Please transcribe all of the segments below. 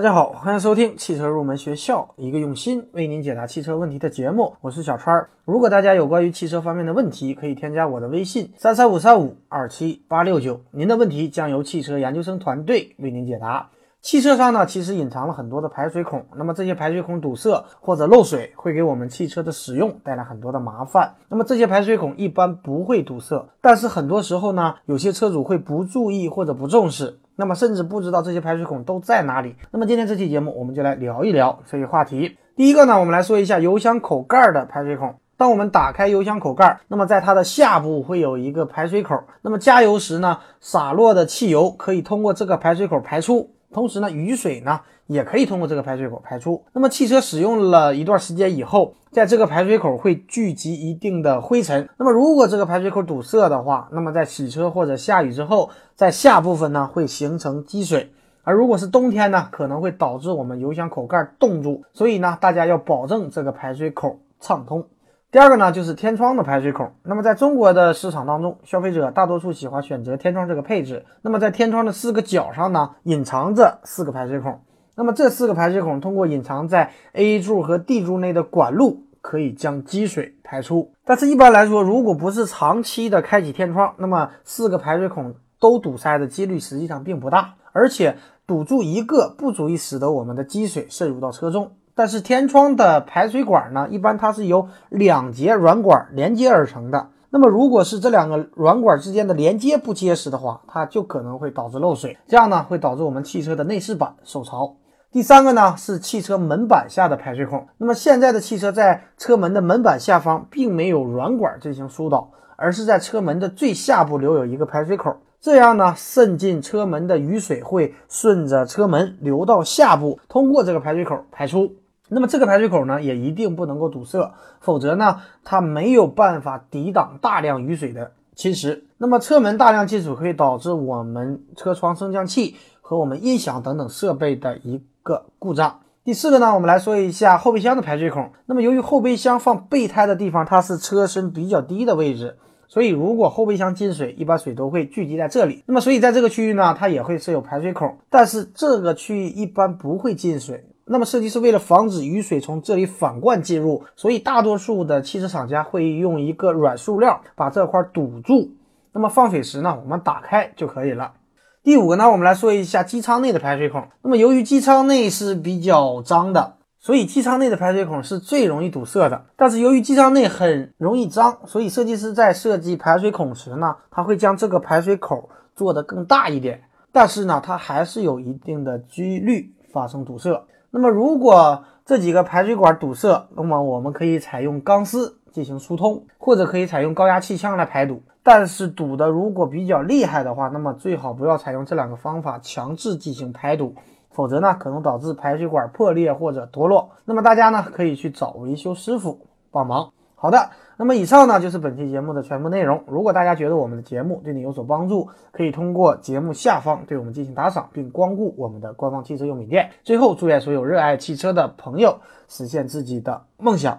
大家好，欢迎收听汽车入门学校，一个用心为您解答汽车问题的节目。我是小川。如果大家有关于汽车方面的问题，可以添加我的微信三三五三五二七八六九，您的问题将由汽车研究生团队为您解答。汽车上呢，其实隐藏了很多的排水孔，那么这些排水孔堵塞或者漏水，会给我们汽车的使用带来很多的麻烦。那么这些排水孔一般不会堵塞，但是很多时候呢，有些车主会不注意或者不重视。那么甚至不知道这些排水孔都在哪里。那么今天这期节目，我们就来聊一聊这些话题。第一个呢，我们来说一下油箱口盖的排水孔。当我们打开油箱口盖，那么在它的下部会有一个排水口。那么加油时呢，洒落的汽油可以通过这个排水口排出。同时呢，雨水呢也可以通过这个排水口排出。那么汽车使用了一段时间以后，在这个排水口会聚集一定的灰尘。那么如果这个排水口堵塞的话，那么在洗车或者下雨之后，在下部分呢会形成积水。而如果是冬天呢，可能会导致我们油箱口盖冻住。所以呢，大家要保证这个排水口畅通。第二个呢，就是天窗的排水孔。那么在中国的市场当中，消费者大多数喜欢选择天窗这个配置。那么在天窗的四个角上呢，隐藏着四个排水孔。那么这四个排水孔通过隐藏在 A 柱和 D 柱内的管路，可以将积水排出。但是一般来说，如果不是长期的开启天窗，那么四个排水孔都堵塞的几率实际上并不大。而且堵住一个不足以使得我们的积水渗入到车中。但是天窗的排水管呢，一般它是由两节软管连接而成的。那么如果是这两个软管之间的连接不结实的话，它就可能会导致漏水，这样呢会导致我们汽车的内饰板受潮。第三个呢是汽车门板下的排水孔。那么现在的汽车在车门的门板下方并没有软管进行疏导，而是在车门的最下部留有一个排水口。这样呢，渗进车门的雨水会顺着车门流到下部，通过这个排水口排出。那么这个排水口呢，也一定不能够堵塞，否则呢，它没有办法抵挡大量雨水的侵蚀。那么车门大量进水会导致我们车窗升降器和我们音响等等设备的一个故障。第四个呢，我们来说一下后备箱的排水孔。那么由于后备箱放备胎的地方，它是车身比较低的位置，所以如果后备箱进水，一般水都会聚集在这里。那么所以在这个区域呢，它也会设有排水孔，但是这个区域一般不会进水。那么设计是为了防止雨水从这里反灌进入，所以大多数的汽车厂家会用一个软塑料把这块堵住。那么放水时呢，我们打开就可以了。第五个呢，我们来说一下机舱内的排水孔。那么由于机舱内是比较脏的，所以机舱内的排水孔是最容易堵塞的。但是由于机舱内很容易脏，所以设计师在设计排水孔时呢，他会将这个排水口做得更大一点。但是呢，它还是有一定的几率发生堵塞。那么，如果这几个排水管堵塞，那么我们可以采用钢丝进行疏通，或者可以采用高压气枪来排堵。但是堵的如果比较厉害的话，那么最好不要采用这两个方法强制进行排堵，否则呢可能导致排水管破裂或者脱落。那么大家呢可以去找维修师傅帮忙。好的，那么以上呢就是本期节目的全部内容。如果大家觉得我们的节目对你有所帮助，可以通过节目下方对我们进行打赏，并光顾我们的官方汽车用品店。最后，祝愿所有热爱汽车的朋友实现自己的梦想。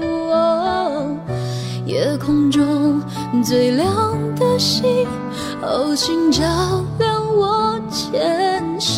哦，夜空中最亮的星，哦，请照亮我前行。